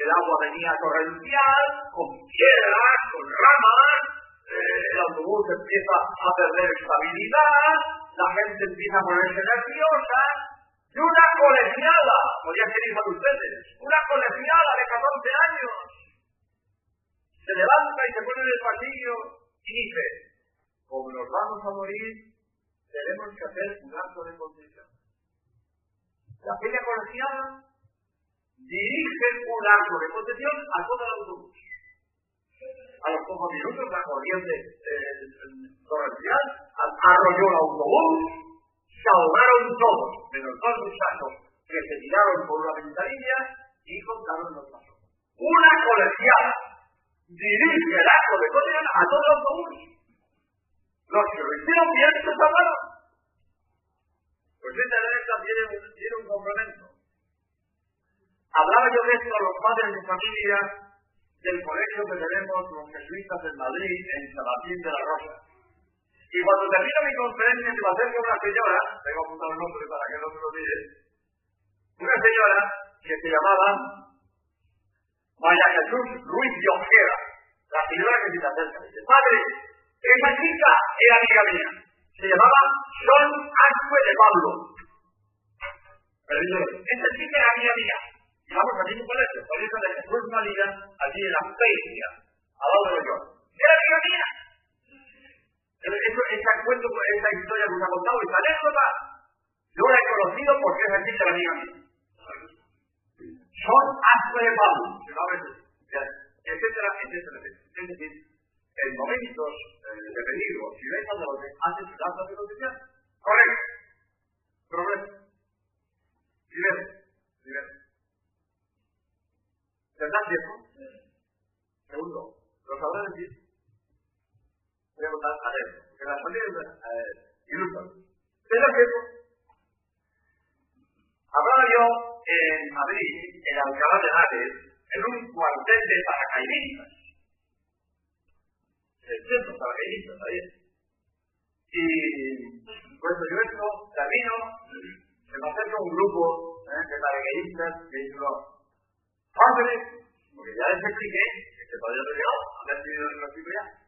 el agua venía torrencial, con piedras, con ramas, eh, el autobús empieza a perder estabilidad, la gente empieza a ponerse nerviosa, y una colegiala, podría ser hija de ustedes, una colegiala de 14 años, se levanta y se pone en el pasillo y dice, como nos vamos a morir, tenemos que hacer un acto de conciencia. La pequeña colegiala dirigen un arco de protección a todo el autobús. A los pocos minutos la corriente eh, torrencial arrolló el autobús, se ahogaron todos, menos dos muchachos que se tiraron por una ventanilla y contaron los pasos. Una colegiada dirige el arco de protección a todo el autobús. Los que lo bien se salvaron. Pues esta derecha tiene, tiene un complemento Hablaba yo de esto a los padres de familia del colegio que tenemos los jesuitas en Madrid, en San Martín de la Rosa. Y cuando termino mi conferencia, se me acerca una señora, tengo apuntado el nombre para que no se lo olvide, una señora que se llamaba María Jesús Ruiz de Ojeda, la señora que se acerca. Dice, padre, esa chica era amiga mía. Se llamaba Son Ascue de Pablo. Pero dice, esa chica era amiga mía. Vamos al mismo colegio, colegio de Jesús María, allí en la Feria, al lado de York. ¡Era amiga! Eso, esa, cuento, esa historia que nos ha contado, esa anécdota, yo la he conocido porque es de la amiga mía. Son asco de Pablo, etcétera, etcétera, Es decir, en momentos eh, de peligro, si veis a los haces acto de condición, correcto. Problema. Primero, primero. ¿Verdad, cierto? Segundo, lo sabrá decir. Voy a a ver, que las familias eh, ilustran. ¿Verdad, cierto? Hablaba yo en Madrid, en Alcalá de Henares, en un cuartel de paracaidistas. 600 paracaidistas ahí. Y pues yo esto, camino, se me acerca un grupo ¿eh? de paracaidistas que dijo, Padre, porque ya les expliqué, este padre lo llegó, había tenido recibo ya,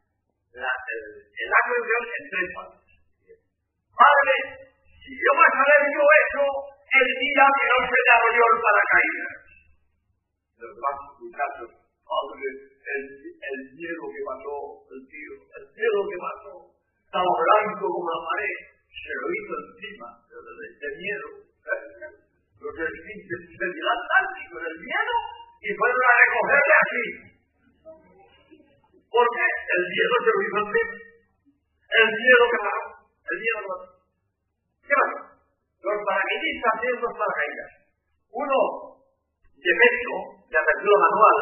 la, el, el acto de Dios en tres partes. Padre, si yo me haber yo eso el día que no se desarrolló el paracaídas. Los más muchachos, padre, el, el miedo que pasó, el tío, el miedo que pasó, estaba blanco como la pared, se lo hizo encima de, de, de miedo. Los del del Atlántico, del miedo, y fueron a recogerle aquí. Miedo se lo hizo. El miedo que paró. El miedo que. ¿Qué pasa? Los paracaidistas tienen dos paracaídas. Uno de pecho, de apertura manual,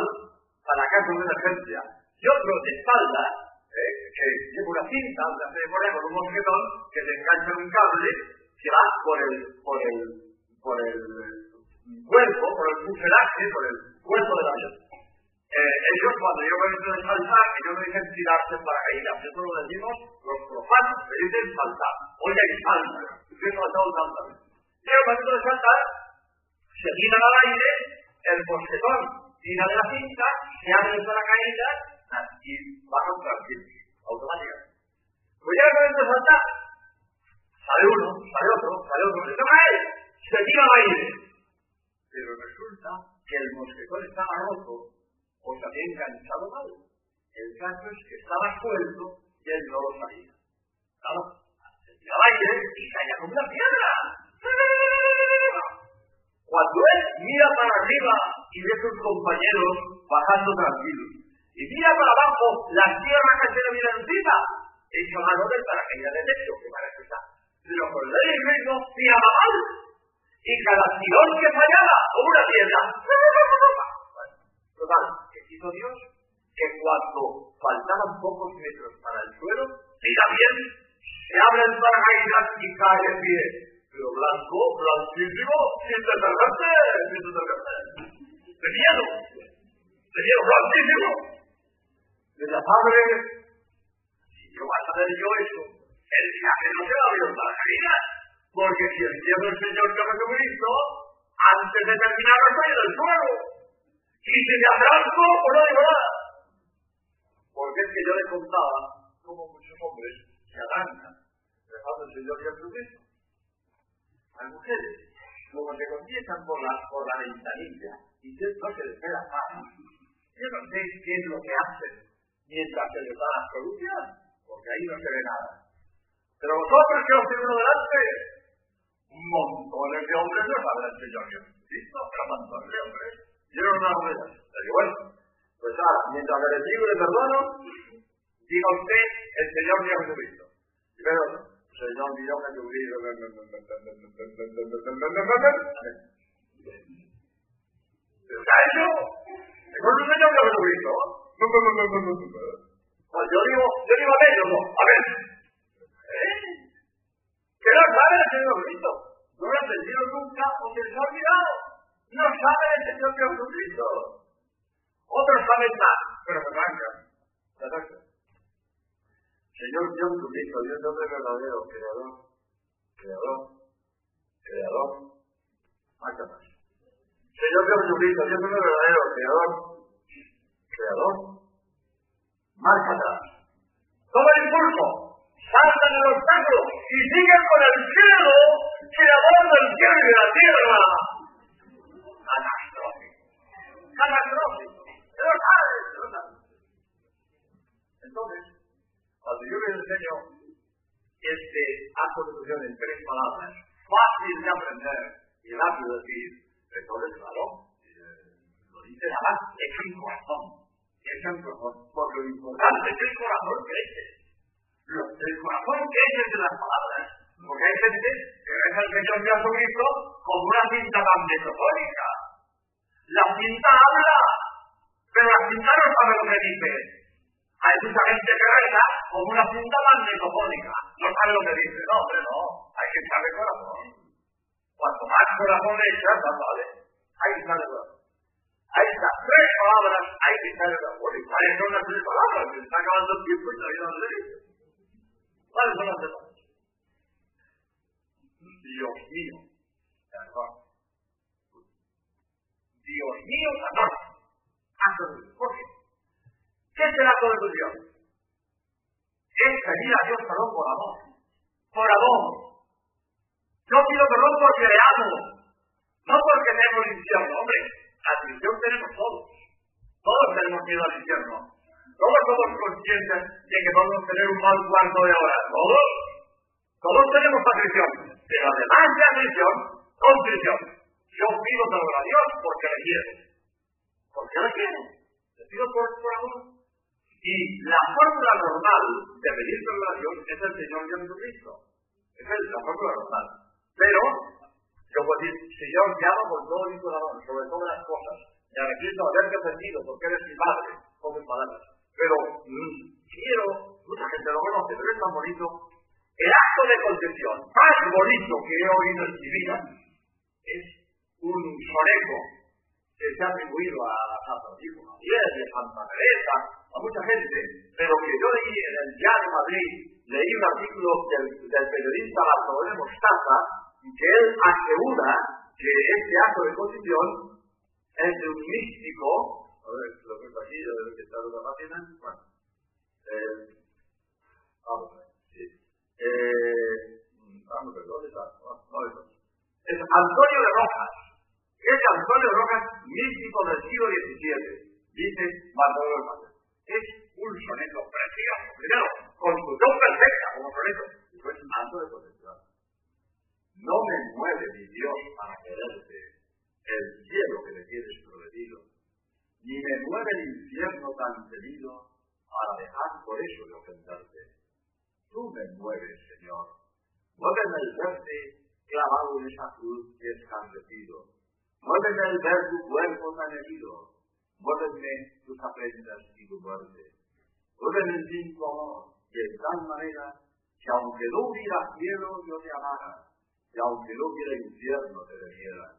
para casos de emergencia, y otro de espalda, eh, que lleva una cinta, una memoria con un mosquetón, que se engancha un cable que va por el, por el, por el cuerpo, por el fuselaje, por el cuerpo del avión. Eh, ellos cuando yo me de saltar, ellos no dicen tirarse en paracaídas, eso lo decimos los profanos, que dicen saltar. Oye, hay salta, yo he saltado tantas veces. Y al momento de saltar, se tiran al aire, el mosquetón tira de la cinta, se abre el paracaídas y bajan tranquilos, automáticamente. Pues ya momento de saltar, sale uno, sale otro, sale otro, se toma él, se tira al aire. Pero resulta que el mosquetón estaba roto o se había enganchado mal. El caso es que estaba suelto y él no lo sabía. Claro, aire y caía como una piedra. Cuando él mira para arriba y ve a sus compañeros bajando tranquilos, y mira para abajo la tierra que se le viene encima, echa mano del paracaídas de techo, que para eso está. Pero por el ritmo tiraba mal, y cada tirón que fallaba, como una piedra. Total, que hizo Dios que cuando faltaban pocos metros para el suelo, mira bien, se abre el paracaídas y cae en pie. Pero blanco, blanquísimo, sin detergente, sin detergente. De miedo, de miedo, blanquísimo. De la padre, si yo voy a saber yo eso, el viaje no se va a el paracaídas. Porque si el cielo el Señor que Jesucristo, antes de terminar estoy del suelo. Y si me atraso, pues no digo nada. Que yo le contaba cómo muchos hombres se arrancan dejando el Señor Jesucristo. Hay mujeres, como se comienzan por la, por la ventanilla y no se les ve la. Yo no sé qué es lo que hacen mientras se les da la solución, porque ahí no se ve nada. Pero vosotros que os tienen delante, montones de hombres no el Señor Jesucristo, pero montones de hombres. Yo no una hombre. Pero bueno, pues ahora, mientras bendigo y le perdono, diga usted el Señor Jesucristo. Pero, Señor mío Jesucristo. ¿Pero qué ha hecho? ¿Es el Señor Jesucristo? Pues yo digo, yo digo a ellos, no, a ver. ¿Eh? ¿Qué no sabe el Señor Jesucristo? No lo ha entendido nunca o se ha olvidado. No sabe el Señor Jesucristo. Otros saben más, pero. Se arrancan. Señor Jesucristo, Dios de verdadero, creador, creador, creador, marcha más. Señor Jesucristo, Dios de hombre verdadero, creador, creador, marcha atrás. Toma el impulso, saltan el obstáculo y siguen con el cielo, creador del cielo y la tierra. Catastrófico. Catastrófico. Pero sabes. Entonces, cuando yo les enseño este acto de fusión en tres palabras, fácil de aprender y rápido de decir, entonces, claro, lo dice nada, es un corazón. Es un corazón. Porque lo importante es el corazón crece. El corazón crece de las palabras. Porque hay gente que ve al Señor Jesucristo como una cinta magnetofónica. La cinta habla, se las pintaron para lo que dice. Hay mucha gente que reza con una punta magnetofónica. No sabe lo que dice. No, hombre, no. Hay que echarle corazón. Cuanto más corazón le echas, más vale. Hay que echarle corazón. Ahí está, tres palabras, hay que echarle corazón. Bueno, ¿y cuáles son las tres palabras? Se está acabando el tiempo y todavía no se dice. ¿Cuáles son las tres palabras? Dios mío. Dios mío, 14. ¿Por qué? ¿Qué es el acto Dios? Es pedir a Dios perdón por amor. Por amor. Yo pido perdón porque le amo. No porque tengo el infierno. Hombre, la tenemos todos. Todos tenemos miedo al infierno. Todos somos conscientes de que vamos a tener un mal cuarto de hora. Todos. Todos tenemos aflicción. Pero además de aflicción, contrición. Yo pido perdón a Dios porque le quiero. Porque le quiero. Le pido por, por amor. Y la fórmula normal de pedir perdón a es el Señor Jesucristo. Esa es la fórmula normal. Pero, yo puedo decir, Señor, te amo con todo mi corazón, sobre todas las cosas. Y arrepiento haberte ofendido porque eres mi padre, con mis palabras. Pero mm, quiero, mucha gente lo conoce, pero es tan bonito. El acto de concepción más bonito que he oído en mi vida es un soneto que se ha atribuido a San Francisco Javier, a Santa Teresa, a mucha gente, pero que yo leí en el Diario Madrid, leí un artículo del, del periodista Bartolomé Mostaza, que él asegura que este acto de concepción es de un místico, a ver, lo aquí, que está en la página, bueno, eh, vamos a ver, sí, eh, vamos a ver, ¿dónde está? No, no, es Antonio de Rojas, es Antonio Rojas, místico del siglo XVII, dice Bartolomé Mayor. Es un soneto precioso, primero, construcción perfecta como soneto, después alto de potencial. No me mueve mi Dios para quererte el cielo que me tienes prometido, ni me mueve el infierno tan temido para dejar por eso de ofenderte. Tú me mueves, Señor. Muéveme el verte clavado en esa cruz que es escarnecido. Muéveme el ver tu cuerpo herido. Muéveme tus aprendas y tu muerte. Muéveme el fin tu amor, en tal manera que aunque no hubiera cielo yo te amara, y aunque no hubiera infierno te debiera.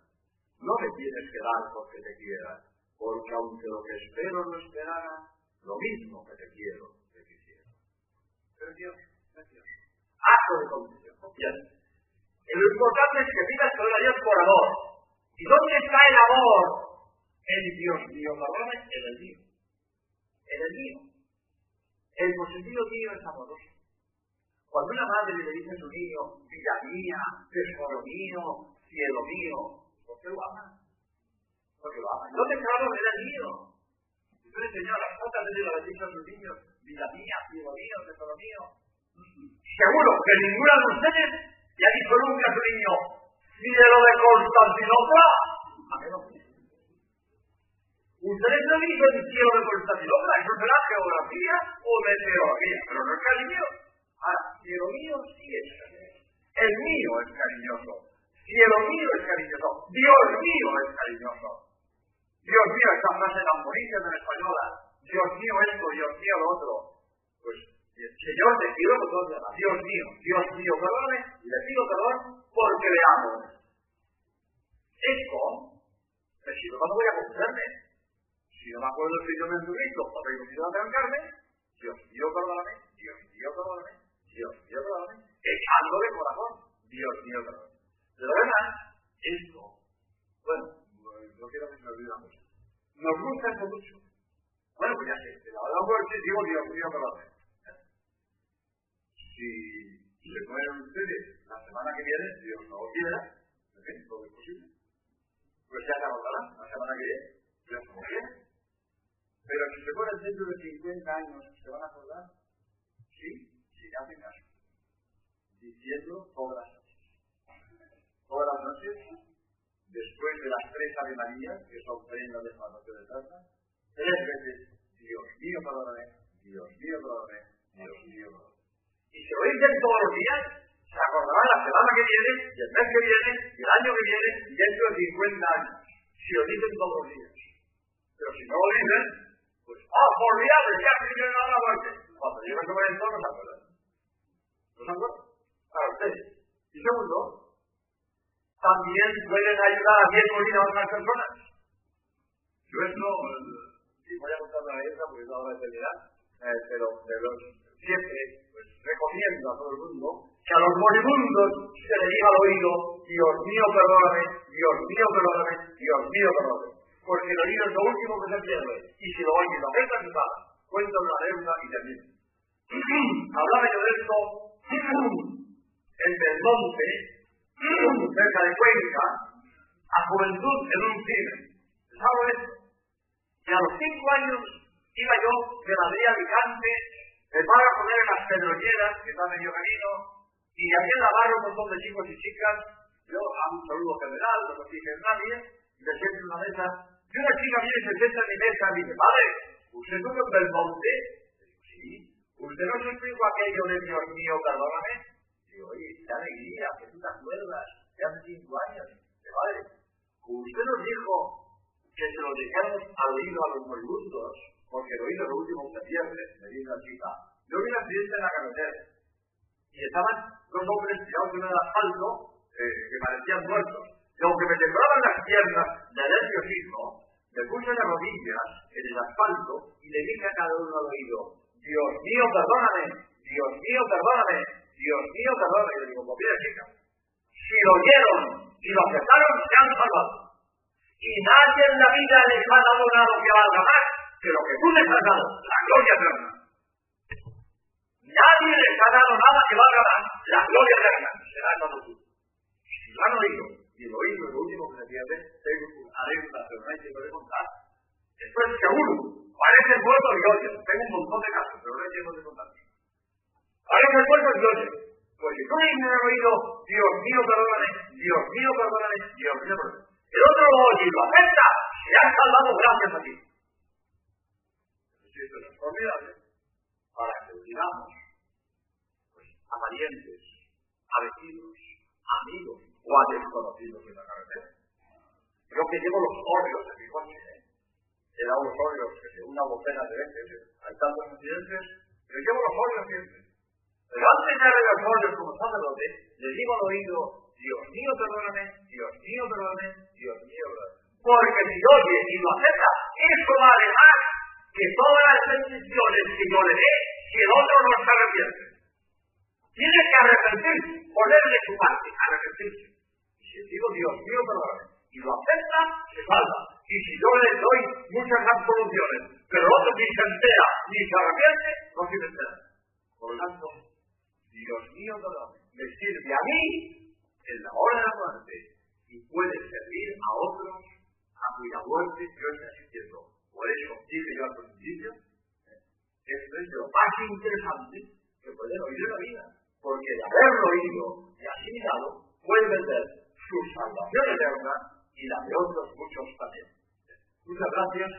No me tienes que dar porque te quiera, porque aunque lo que espero no esperara, lo mismo que te quiero, te quisiera. Precioso, precioso. Acto de condición. Bien. Lo importante es que pidas a Dios por amor. ¿Y dónde está el amor? En Dios mío, perdóname, en el mío. En el mío. El positivo mío es amoroso. Cuando una madre le dice a su niño, vida mía, tesoro mío, cielo mío, ¿por qué lo ama? Porque lo ama. ¿Dónde está el amor? En el mío. Entonces, señora, ¿cuántas veces le dicho a sus niños, vida mía, cielo mío, tesoro mío? Seguro que ninguna de ustedes y ha dicho nunca a su niño, lo de Constantinopla. Ustedes no dicen cielo de Constantinopla, eso será geografía o meteorología, pero no es cariño. Ahora, cielo mío sí es cariñoso. El mío es cariñoso. Cielo mío es cariñoso. Dios mío es cariñoso. Dios mío, esta frase tan bonita en española. Dios mío esto, Dios mío lo otro. Pues Señor, te pido perdón, Dios mío, Dios mío, perdóname, y le pido perdón porque le amo. Esto, si no, ¿cuándo voy a confiarme? Si no me acuerdo del idioma de Cristo, cuando he comenzado a trancarme, Dios mío, perdóname, Dios mío, perdóname, Dios mío, perdóname, echando de corazón, Dios mío, perdóname. Pero verdad, esto, bueno, no quiero que se me olvide mucho. Nos gusta esto mucho. Bueno, pues ya sé, la verdad fuerte digo Dios mío, perdóname si se mueren ustedes la semana que viene, Dios no lo quiera, ¿en todo es posible. Pues ya se acordará la semana que viene, no lo quiera. Pero si se mueren dentro de 50 años, ¿se van a acordar? Sí, si ya hacen caso. Diciendo todas las noches. Todas las noches, después de las tres Ave Marías, que son prendas de la de trata, tres veces, Dios mío, perdóname, Dios mío, perdóname, Dios mío, perdóname. Y si lo dicen todos los días, se acordarán la semana que viene, y el mes que viene, y el año que viene, y dentro de 50 años. Si lo dicen todos los días. Pero si no lo dicen, pues, ah, por día, ya que viene a la muerte. Cuando llegan sobre el no se acuerdan. ¿No se acuerdan? Para ustedes. Y segundo, también pueden ayudar a bien morir a otras personas. Yo esto, sí, voy a contar la letra porque ahora de eternidad, eh, pero, pero siempre recomiendo a todo el mundo que a los moribundos se le diga al oído, Dios mío, perdóname, Dios mío, perdóname, Dios mío, perdóname. Porque el oído es lo último que se pierde. Y si lo oyen, lo afecta, se va. Cuenta una deuda y termina. [clears throat] Hablaba yo de esto [clears throat] en Belmonte, [clears throat] cerca de Cuenca, a juventud en un cine. ¿Sabes esto? Y a los cinco años iba yo de Madrid a Alicante me van a poner en las pedroñeras, que está medio camino, y aquí en la barra un montón de chicos y chicas, yo hago un saludo general, no me fije en nadie, me siento en una mesa, y una chica viene y se sienta en mi mesa y dice, padre, usted no en Belmonte, Usted no supo aquello de Dios mío, perdóname. Digo, oye, qué alegría, que tú te acuerdas, de hace cinco años, de padre. Usted nos dijo que se lo dejáramos al oído a los moribundos, porque el oído es lo último que se pierde, me dice la chica. Yo vi un accidente en la carretera y estaban dos hombres tirados en el asfalto eh, que parecían muertos. Y aunque me temblaban las piernas de nerviosismo, me puse de rodillas en el asfalto y le dije a cada uno al oído, Dios mío, perdóname, Dios mío, perdóname, Dios mío, perdóname. Y le digo, pues chica, si lo oyeron y lo aceptaron, se han salvado. Y nadie en la vida les ha dado nada que valga más que lo que tú les has dado, la gloria eterna. Nadie les ha dado nada que valga más, la gloria eterna. Será cuando tú. Si lo han oído, y lo oído es lo último que se pierde, tengo anécdota, pero no hay tiempo de contar. Esto es seguro. Parece el pueblo de gloria. Tengo un montón de casos, pero no hay tiempo de contar. Parece el pueblo de gloria. Pues si tú me has oído, Dios mío, perdóname, Dios mío, perdóname, Dios mío, perdóname. El otro lo oye y lo acepta, se ha salvado gracias a ti. Esto es formidable para que a parientes, a vecinos, a amigos o a desconocidos en la carretera. Yo que llevo los óleos de mi coche, ¿eh? he dado los óleos, una bocena de veces, hay tantos accidentes, pero llevo los óleos siempre. Pero antes de darle los óleos como sacerdote, le digo al oído, Dios mío, perdóname, Dios mío, perdóname, Dios mío, perdóname. Porque si oye y lo acepta, eso vale más que todas las bendiciones que yo le dé, si el otro no se arrepiente. Tiene que arrepentirse, ponerle su parte, arrepentirse. Y si digo, Dios mío, perdóname, y lo acepta, se salva. Y si yo le doy muchas absoluciones, pero el otro ni se entera, ni se arrepiente, no se entera. Por lo tanto, Dios mío, perdóname, me sirve a mí en la hora de la muerte y puede servir a otros a cuya muerte yo esté asistiendo. Por eso, dije yo al principio, esto es lo más interesante que puede oír en la vida, porque de haberlo oído y asimilado, puede ver su salvación eterna y la de otros muchos también. Muchas gracias.